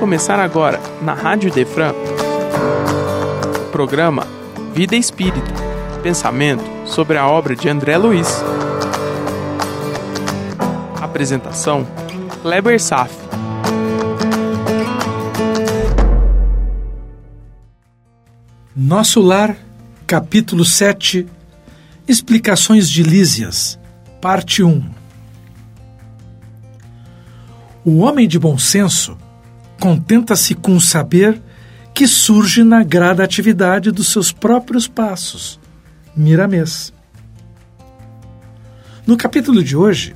começar agora, na Rádio Defran, o programa Vida Espírita Pensamento sobre a obra de André Luiz. Apresentação: Kleber Saf. Nosso Lar, capítulo 7 Explicações de Lísias, parte 1 O homem de bom senso contenta-se com o saber que surge na gradatividade dos seus próprios passos. Miramês. No capítulo de hoje,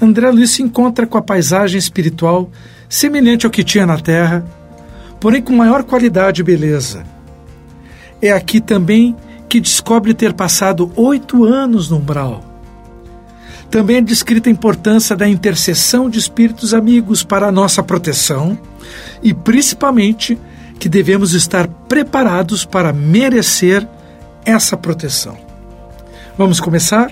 André Luiz se encontra com a paisagem espiritual semelhante ao que tinha na Terra, porém com maior qualidade e beleza. É aqui também que descobre ter passado oito anos no umbral também é descrita a importância da intercessão de espíritos amigos para a nossa proteção e, principalmente, que devemos estar preparados para merecer essa proteção. Vamos começar?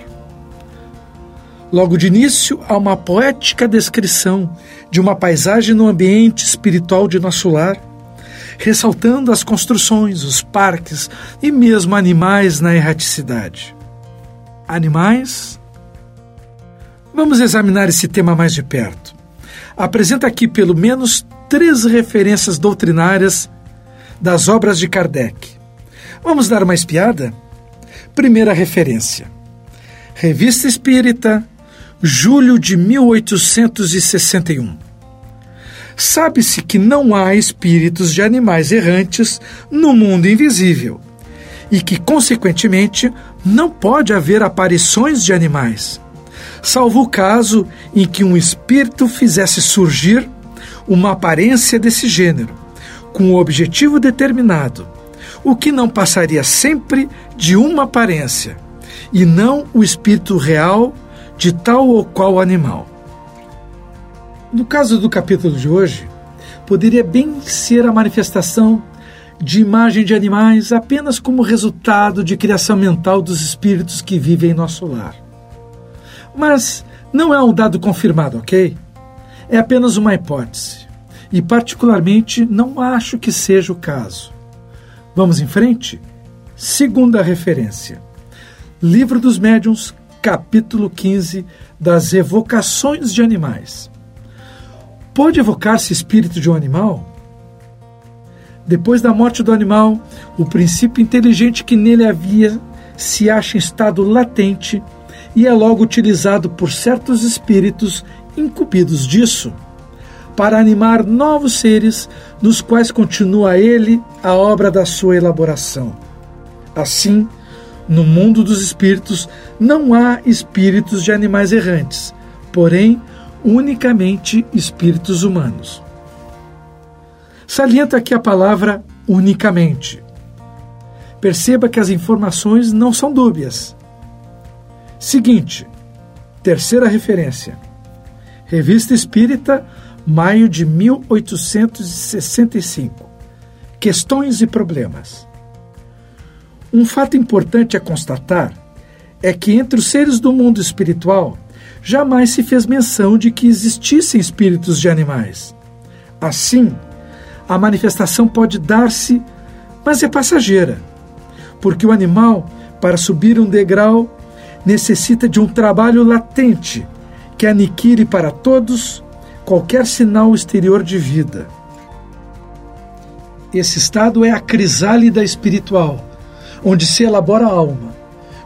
Logo de início, há uma poética descrição de uma paisagem no ambiente espiritual de nosso lar, ressaltando as construções, os parques e mesmo animais na erraticidade. Animais Vamos examinar esse tema mais de perto. Apresenta aqui pelo menos três referências doutrinárias das obras de Kardec. Vamos dar uma espiada? Primeira referência: Revista Espírita, julho de 1861. Sabe-se que não há espíritos de animais errantes no mundo invisível e que, consequentemente, não pode haver aparições de animais salvo o caso em que um espírito fizesse surgir uma aparência desse gênero, com um objetivo determinado, o que não passaria sempre de uma aparência, e não o espírito real de tal ou qual animal. No caso do capítulo de hoje, poderia bem ser a manifestação de imagem de animais apenas como resultado de criação mental dos espíritos que vivem em nosso lar. Mas não é um dado confirmado, ok? É apenas uma hipótese. E, particularmente, não acho que seja o caso. Vamos em frente? Segunda referência: Livro dos Médiuns, capítulo 15 das Evocações de Animais. Pode evocar-se espírito de um animal? Depois da morte do animal, o princípio inteligente que nele havia se acha em estado latente e é logo utilizado por certos espíritos incumbidos disso para animar novos seres nos quais continua ele a obra da sua elaboração. Assim, no mundo dos espíritos não há espíritos de animais errantes, porém unicamente espíritos humanos. Salienta aqui a palavra unicamente. Perceba que as informações não são dúbias. Seguinte, terceira referência. Revista Espírita, maio de 1865. Questões e problemas. Um fato importante a constatar é que entre os seres do mundo espiritual jamais se fez menção de que existissem espíritos de animais. Assim, a manifestação pode dar-se, mas é passageira, porque o animal, para subir um degrau, necessita de um trabalho latente que aniquile para todos qualquer sinal exterior de vida. Esse estado é a crisálida espiritual, onde se elabora a alma,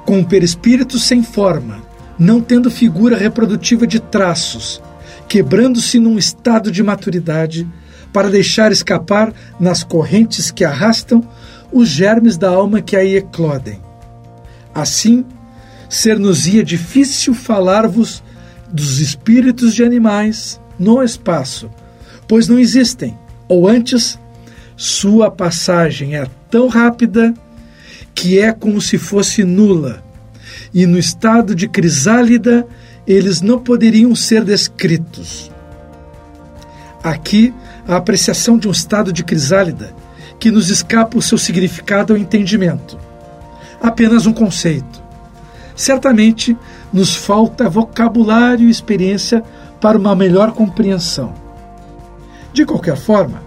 com o perispírito sem forma, não tendo figura reprodutiva de traços, quebrando-se num estado de maturidade para deixar escapar nas correntes que arrastam os germes da alma que aí eclodem. Assim, ser-nos-ia difícil falar-vos dos espíritos de animais no espaço, pois não existem, ou antes, sua passagem é tão rápida que é como se fosse nula, e no estado de crisálida eles não poderiam ser descritos. Aqui, a apreciação de um estado de crisálida que nos escapa o seu significado ao entendimento. Apenas um conceito certamente nos falta vocabulário e experiência para uma melhor compreensão. De qualquer forma,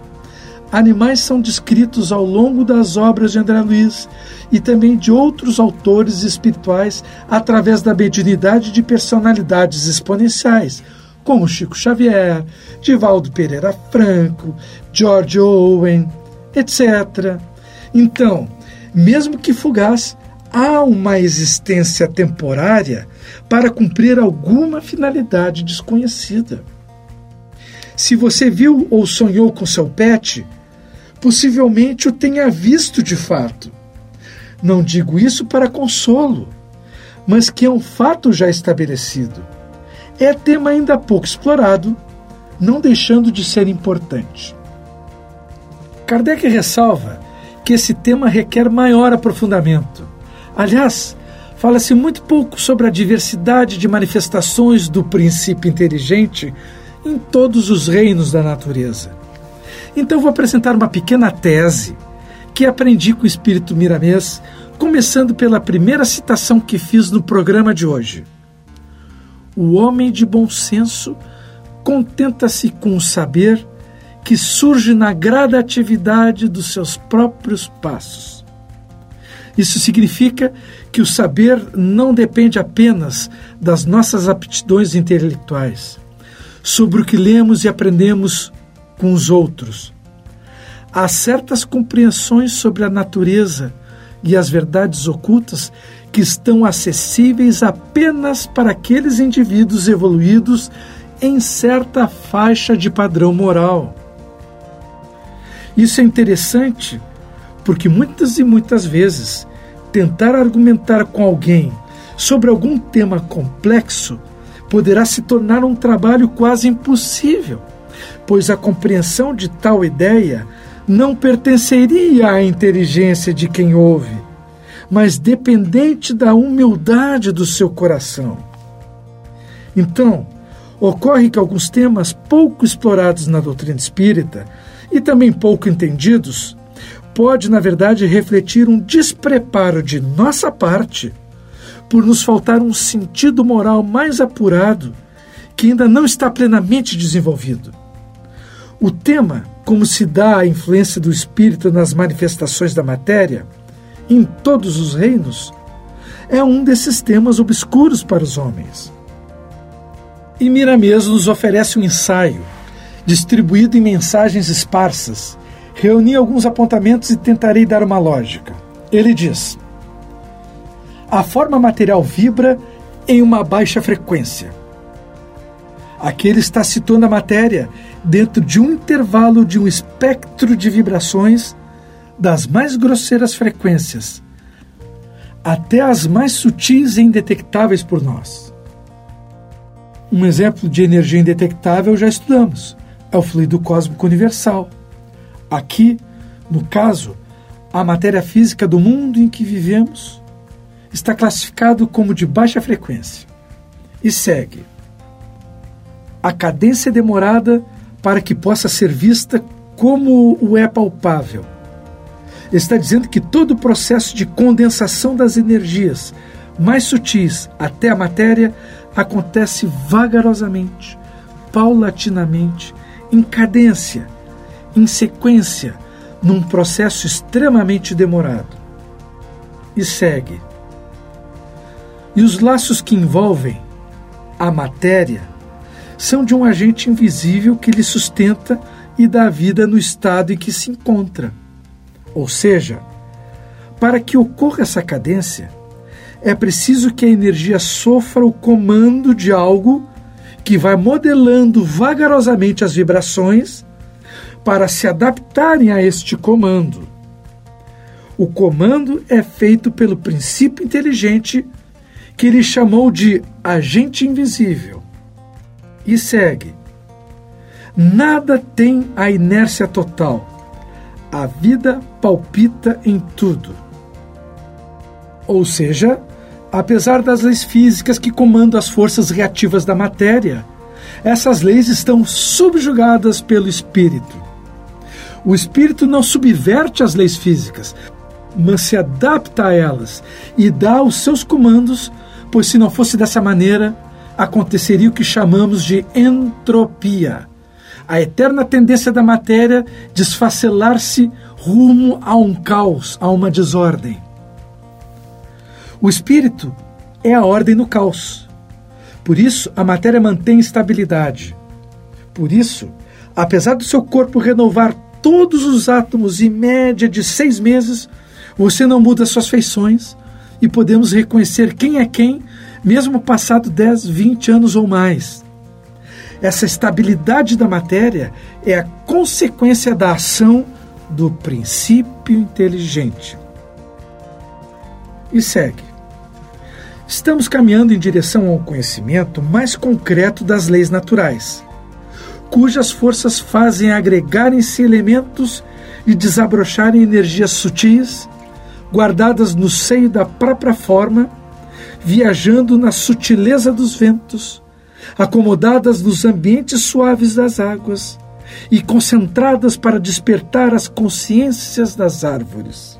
animais são descritos ao longo das obras de André Luiz e também de outros autores espirituais através da mediunidade de personalidades exponenciais, como Chico Xavier, Divaldo Pereira Franco, George Owen, etc. Então, mesmo que fugaz, há uma existência temporária para cumprir alguma finalidade desconhecida. Se você viu ou sonhou com seu pet, possivelmente o tenha visto de fato. Não digo isso para consolo, mas que é um fato já estabelecido. É tema ainda pouco explorado, não deixando de ser importante. Kardec ressalva que esse tema requer maior aprofundamento. Aliás, fala-se muito pouco sobre a diversidade de manifestações do princípio inteligente em todos os reinos da natureza. Então vou apresentar uma pequena tese que aprendi com o espírito miramês, começando pela primeira citação que fiz no programa de hoje. O homem de bom senso contenta-se com o saber que surge na gradatividade dos seus próprios passos. Isso significa que o saber não depende apenas das nossas aptidões intelectuais, sobre o que lemos e aprendemos com os outros. Há certas compreensões sobre a natureza e as verdades ocultas que estão acessíveis apenas para aqueles indivíduos evoluídos em certa faixa de padrão moral. Isso é interessante porque muitas e muitas vezes tentar argumentar com alguém sobre algum tema complexo poderá se tornar um trabalho quase impossível pois a compreensão de tal ideia não pertenceria à inteligência de quem ouve, mas dependente da humildade do seu coração. Então, ocorre que alguns temas pouco explorados na doutrina espírita e também pouco entendidos pode, na verdade, refletir um despreparo de nossa parte por nos faltar um sentido moral mais apurado que ainda não está plenamente desenvolvido. O tema, como se dá a influência do espírito nas manifestações da matéria, em todos os reinos, é um desses temas obscuros para os homens. E Miramês nos oferece um ensaio, distribuído em mensagens esparsas. Reuni alguns apontamentos e tentarei dar uma lógica. Ele diz: A forma material vibra em uma baixa frequência. Aqui ele está situando a matéria dentro de um intervalo de um espectro de vibrações das mais grosseiras frequências até as mais sutis e indetectáveis por nós. Um exemplo de energia indetectável já estudamos, é o fluido cósmico universal. Aqui, no caso, a matéria física do mundo em que vivemos está classificado como de baixa frequência. E segue. A cadência demorada para que possa ser vista como o é palpável. Está dizendo que todo o processo de condensação das energias mais sutis até a matéria acontece vagarosamente, paulatinamente, em cadência, em sequência, num processo extremamente demorado. E segue. E os laços que envolvem a matéria são de um agente invisível que lhe sustenta e dá vida no estado em que se encontra. Ou seja, para que ocorra essa cadência, é preciso que a energia sofra o comando de algo que vai modelando vagarosamente as vibrações para se adaptarem a este comando. O comando é feito pelo princípio inteligente que ele chamou de agente invisível e segue. Nada tem a inércia total. A vida palpita em tudo. Ou seja, apesar das leis físicas que comandam as forças reativas da matéria, essas leis estão subjugadas pelo espírito. O espírito não subverte as leis físicas, mas se adapta a elas e dá os seus comandos, pois se não fosse dessa maneira, aconteceria o que chamamos de entropia, a eterna tendência da matéria de esfacelar-se rumo a um caos, a uma desordem. O espírito é a ordem no caos. Por isso, a matéria mantém estabilidade. Por isso, apesar do seu corpo renovar todos os átomos em média de seis meses, você não muda suas feições e podemos reconhecer quem é quem, mesmo passado 10, 20 anos ou mais. Essa estabilidade da matéria é a consequência da ação do princípio inteligente. E segue. Estamos caminhando em direção ao conhecimento mais concreto das leis naturais, cujas forças fazem agregarem-se elementos e desabrocharem energias sutis, guardadas no seio da própria forma, viajando na sutileza dos ventos, acomodadas nos ambientes suaves das águas e concentradas para despertar as consciências das árvores.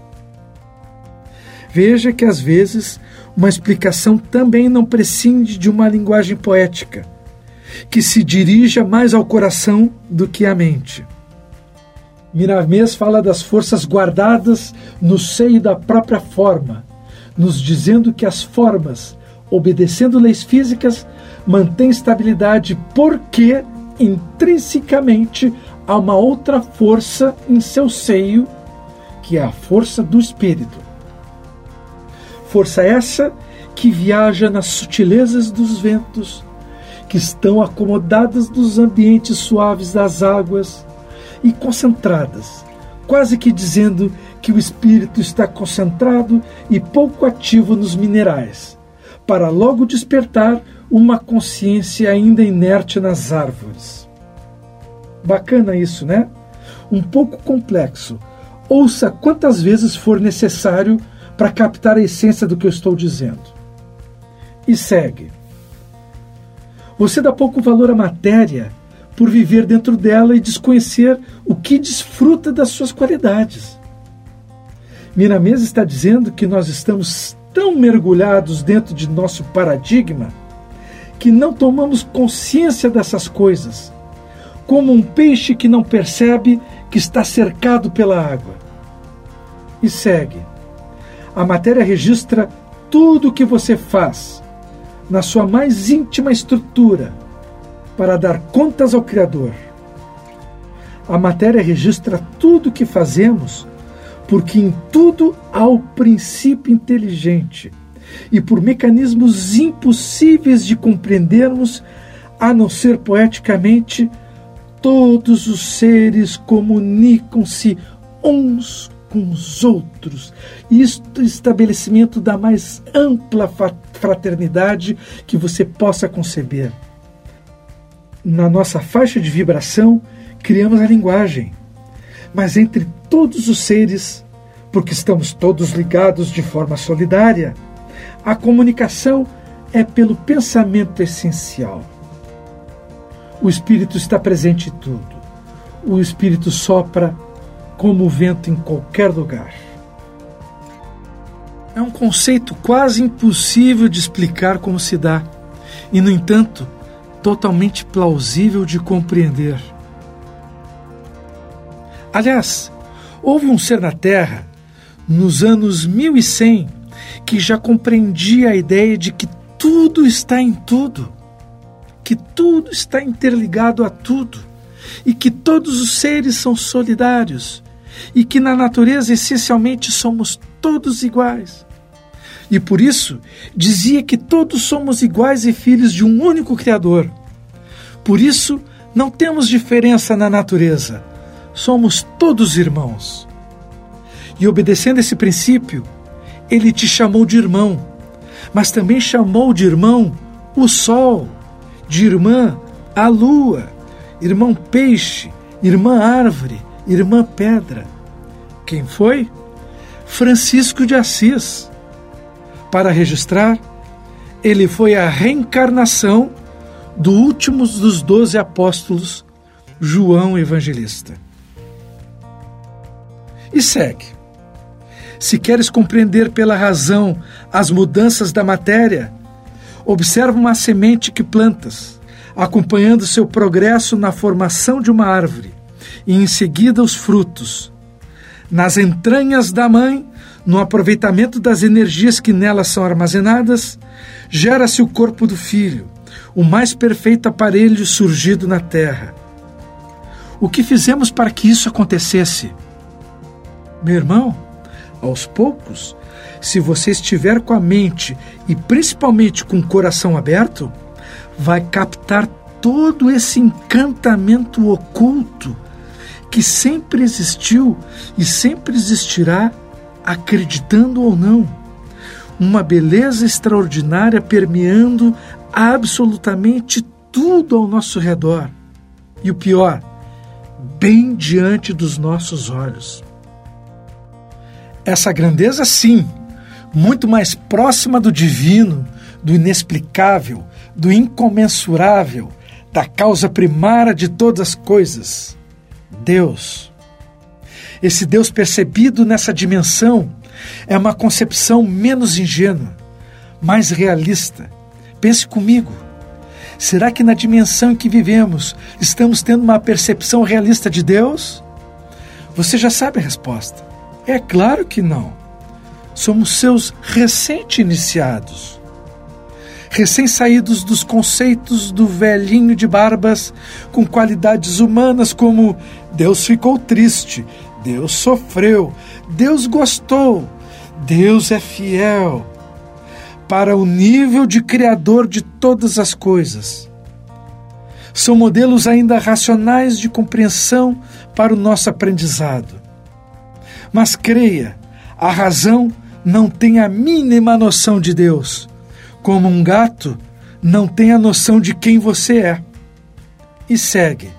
Veja que às vezes uma explicação também não prescinde de uma linguagem poética, que se dirija mais ao coração do que à mente. Miramês fala das forças guardadas no seio da própria forma, nos dizendo que as formas, obedecendo leis físicas, mantêm estabilidade porque intrinsecamente há uma outra força em seu seio, que é a força do espírito. Força essa que viaja nas sutilezas dos ventos, que estão acomodadas nos ambientes suaves das águas e concentradas, quase que dizendo que o espírito está concentrado e pouco ativo nos minerais, para logo despertar uma consciência ainda inerte nas árvores. Bacana isso, né? Um pouco complexo. Ouça quantas vezes for necessário para captar a essência do que eu estou dizendo. E segue. Você dá pouco valor à matéria por viver dentro dela e desconhecer o que desfruta das suas qualidades. Miramês está dizendo que nós estamos tão mergulhados dentro de nosso paradigma que não tomamos consciência dessas coisas, como um peixe que não percebe que está cercado pela água. E segue. A matéria registra tudo o que você faz, na sua mais íntima estrutura para dar contas ao Criador. A matéria registra tudo o que fazemos, porque em tudo há o princípio inteligente e por mecanismos impossíveis de compreendermos, a não ser poeticamente, todos os seres comunicam-se uns com os outros. Isto estabelecimento da mais ampla fraternidade que você possa conceber na nossa faixa de vibração, criamos a linguagem. Mas entre todos os seres, porque estamos todos ligados de forma solidária, a comunicação é pelo pensamento essencial. O Espírito está presente em tudo. O Espírito sopra como o vento em qualquer lugar. É um conceito quase impossível de explicar como se dá. E, no entanto, totalmente plausível de compreender. Aliás, houve um ser na Terra, nos anos 1100, que já compreendia a ideia de que tudo está em tudo, que tudo está interligado a tudo, e que todos os seres são solidários, e que na natureza essencialmente somos todos iguais. E por isso dizia que todos somos iguais e filhos de um único Criador. Por isso não temos diferença na natureza. Somos todos irmãos. E obedecendo esse princípio, ele te chamou de irmão, mas também chamou de irmão o sol, de irmã a lua, irmão peixe, irmã árvore, irmã pedra. Quem foi? Francisco de Assis para registrar, ele foi a reencarnação do último dos doze apóstolos, João Evangelista. E segue. Se queres compreender pela razão as mudanças da matéria, observa uma semente que plantas, acompanhando seu progresso na formação de uma árvore e em seguida os frutos. Nas entranhas da mãe, no aproveitamento das energias que nelas são armazenadas, gera-se o corpo do filho, o mais perfeito aparelho surgido na terra. O que fizemos para que isso acontecesse? Meu irmão, aos poucos, se você estiver com a mente e principalmente com o coração aberto, vai captar todo esse encantamento oculto que sempre existiu e sempre existirá, acreditando ou não. Uma beleza extraordinária permeando absolutamente tudo ao nosso redor. E o pior, bem diante dos nossos olhos. Essa grandeza, sim, muito mais próxima do divino, do inexplicável, do incomensurável, da causa primária de todas as coisas, Deus. Esse Deus percebido nessa dimensão é uma concepção menos ingênua, mais realista. Pense comigo. Será que na dimensão em que vivemos estamos tendo uma percepção realista de Deus? Você já sabe a resposta. É claro que não. Somos seus recém-iniciados recém-saídos dos conceitos do velhinho de barbas, com qualidades humanas como Deus ficou triste, Deus sofreu, Deus gostou, Deus é fiel, para o nível de Criador de todas as coisas. São modelos ainda racionais de compreensão para o nosso aprendizado. Mas creia, a razão não tem a mínima noção de Deus como um gato, não tem a noção de quem você é. E segue.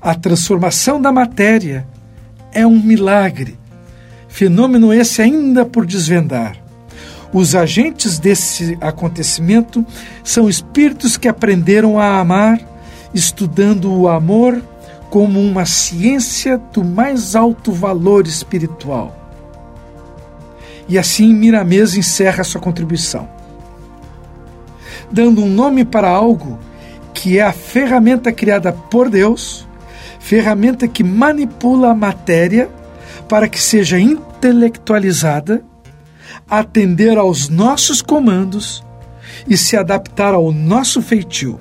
A transformação da matéria é um milagre, fenômeno esse ainda por desvendar. Os agentes desse acontecimento são espíritos que aprenderam a amar, estudando o amor como uma ciência do mais alto valor espiritual. E assim Miramês encerra sua contribuição. Dando um nome para algo que é a ferramenta criada por Deus, ferramenta que manipula a matéria para que seja intelectualizada, atender aos nossos comandos e se adaptar ao nosso feitio.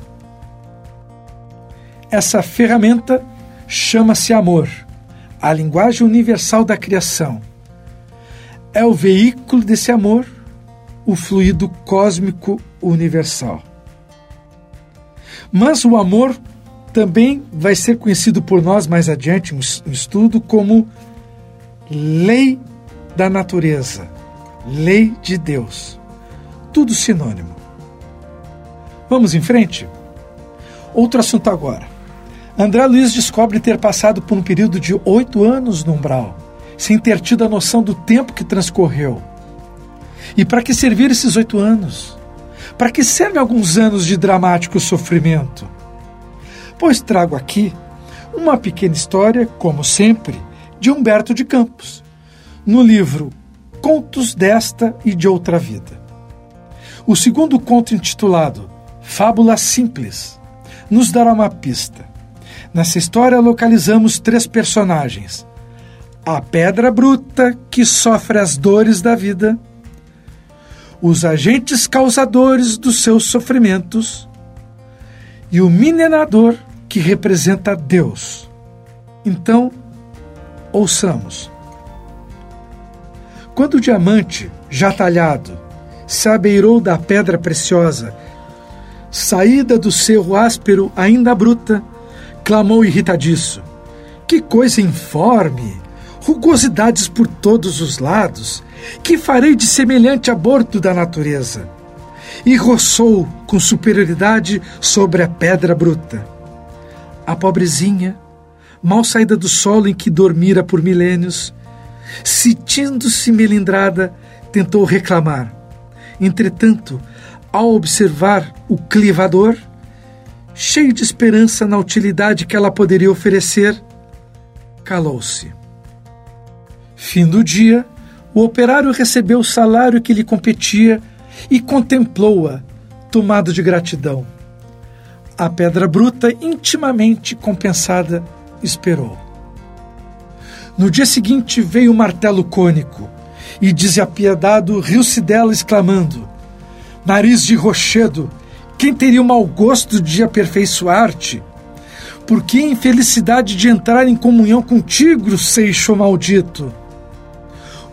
Essa ferramenta chama-se amor, a linguagem universal da criação é o veículo desse amor, o fluido cósmico universal. Mas o amor também vai ser conhecido por nós mais adiante no estudo como lei da natureza, lei de Deus. Tudo sinônimo. Vamos em frente? Outro assunto agora. André Luiz descobre ter passado por um período de oito anos no umbral sem ter tido a noção do tempo que transcorreu. E para que servir esses oito anos? Para que servem alguns anos de dramático sofrimento? Pois trago aqui uma pequena história, como sempre, de Humberto de Campos, no livro Contos desta e de outra vida. O segundo conto, intitulado Fábula Simples, nos dará uma pista. Nessa história localizamos três personagens: a pedra bruta que sofre as dores da vida, os agentes causadores dos seus sofrimentos e o minerador que representa Deus. Então, ouçamos. Quando o diamante, já talhado, se abeirou da pedra preciosa, saída do cerro áspero ainda bruta, clamou irritadiço: Que coisa informe! Rugosidades por todos os lados, que farei de semelhante aborto da natureza? E roçou com superioridade sobre a pedra bruta. A pobrezinha, mal saída do solo em que dormira por milênios, sentindo-se melindrada, tentou reclamar. Entretanto, ao observar o clivador, cheio de esperança na utilidade que ela poderia oferecer, calou-se. Fim do dia, o operário recebeu o salário que lhe competia e contemplou-a, tomado de gratidão. A pedra bruta, intimamente compensada, esperou. No dia seguinte veio o martelo cônico e, desapiedado, riu-se dela, exclamando: Nariz de rochedo, quem teria o mau gosto de aperfeiçoar-te? Por que infelicidade de entrar em comunhão contigo, seixo maldito?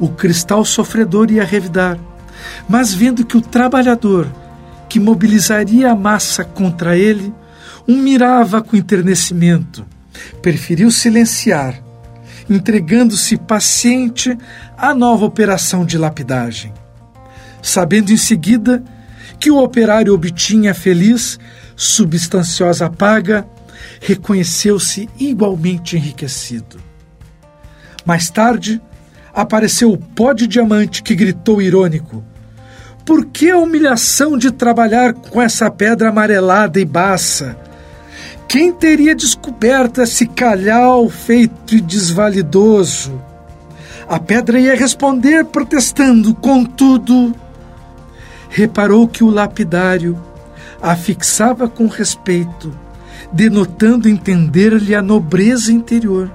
O cristal sofredor ia revidar, mas vendo que o trabalhador, que mobilizaria a massa contra ele, um mirava com enternecimento, preferiu silenciar entregando-se paciente à nova operação de lapidagem. Sabendo em seguida que o operário obtinha feliz, substanciosa paga, reconheceu-se igualmente enriquecido. Mais tarde, apareceu o pó de diamante que gritou irônico: Por que a humilhação de trabalhar com essa pedra amarelada e baça? Quem teria descoberto esse calhau feito e desvalidoso? A pedra ia responder protestando, contudo, reparou que o lapidário a fixava com respeito, denotando entender-lhe a nobreza interior.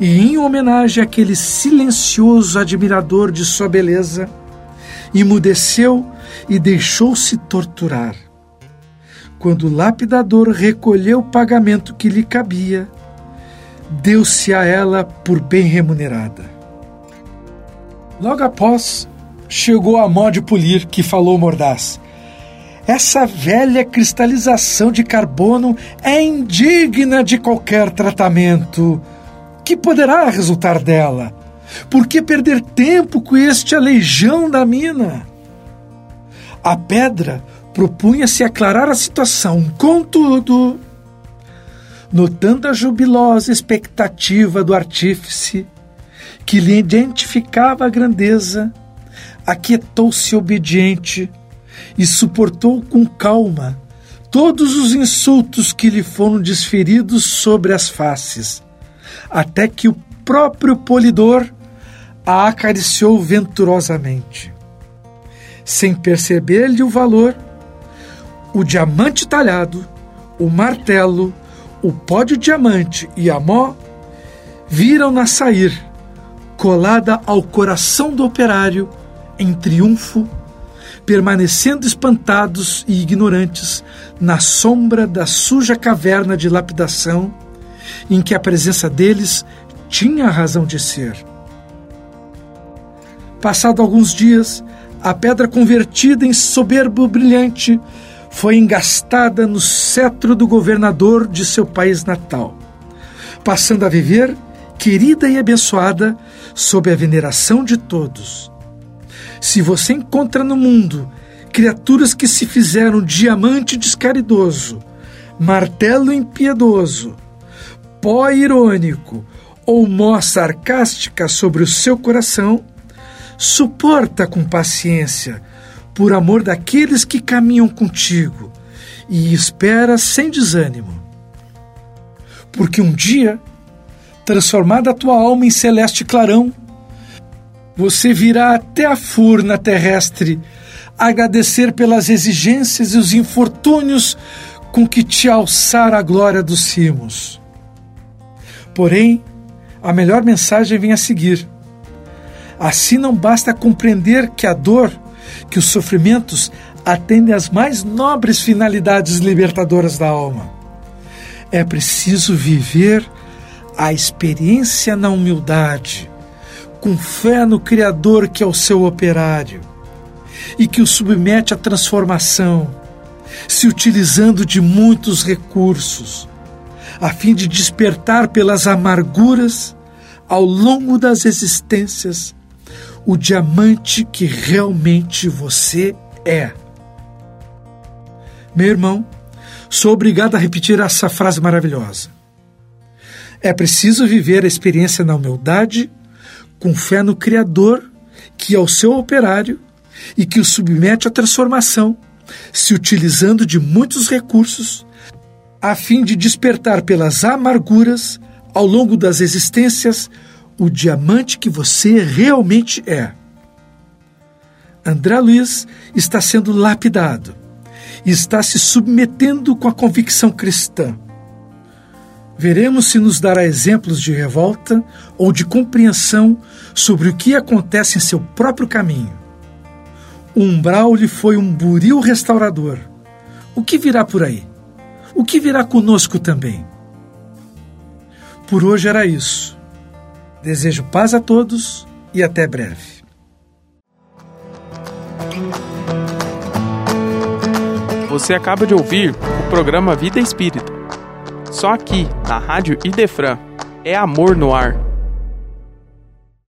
E em homenagem àquele silencioso admirador de sua beleza, emudeceu e deixou-se torturar. Quando o lapidador recolheu o pagamento que lhe cabia, deu-se a ela por bem remunerada. Logo após, chegou a mó de polir que falou mordaz. Essa velha cristalização de carbono é indigna de qualquer tratamento. Que poderá resultar dela? Por que perder tempo com este aleijão da mina? A pedra propunha-se aclarar a situação, contudo, notando a jubilosa expectativa do artífice, que lhe identificava a grandeza, aquietou-se obediente e suportou com calma todos os insultos que lhe foram desferidos sobre as faces, até que o próprio polidor a acariciou venturosamente. Sem perceber-lhe o valor, o diamante talhado, o martelo, o pó de diamante e a mó viram-na sair, colada ao coração do operário, em triunfo, permanecendo espantados e ignorantes na sombra da suja caverna de lapidação, em que a presença deles tinha razão de ser. Passado alguns dias, a pedra convertida em soberbo brilhante foi engastada no cetro do governador de seu país natal, passando a viver, querida e abençoada, sob a veneração de todos. Se você encontra no mundo criaturas que se fizeram diamante descaridoso, martelo impiedoso, pó irônico ou mó sarcástica sobre o seu coração, suporta com paciência por amor daqueles que caminham contigo, e espera sem desânimo. Porque um dia, transformada a tua alma em celeste clarão, você virá até a furna terrestre agradecer pelas exigências e os infortúnios com que te alçar a glória dos cimos. Porém, a melhor mensagem vem a seguir. Assim não basta compreender que a dor que os sofrimentos atendem às mais nobres finalidades libertadoras da alma. É preciso viver a experiência na humildade, com fé no Criador que é o seu operário e que o submete à transformação, se utilizando de muitos recursos, a fim de despertar pelas amarguras ao longo das existências o diamante que realmente você é. Meu irmão, sou obrigado a repetir essa frase maravilhosa. É preciso viver a experiência na humildade, com fé no Criador, que é o seu operário e que o submete à transformação, se utilizando de muitos recursos, a fim de despertar pelas amarguras, ao longo das existências, o diamante que você realmente é. André Luiz está sendo lapidado e está se submetendo com a convicção cristã. Veremos se nos dará exemplos de revolta ou de compreensão sobre o que acontece em seu próprio caminho. O umbral lhe foi um buril restaurador. O que virá por aí? O que virá conosco também? Por hoje era isso. Desejo paz a todos e até breve. Você acaba de ouvir o programa Vida Espírita. Só aqui, na Rádio Idefran, é amor no ar.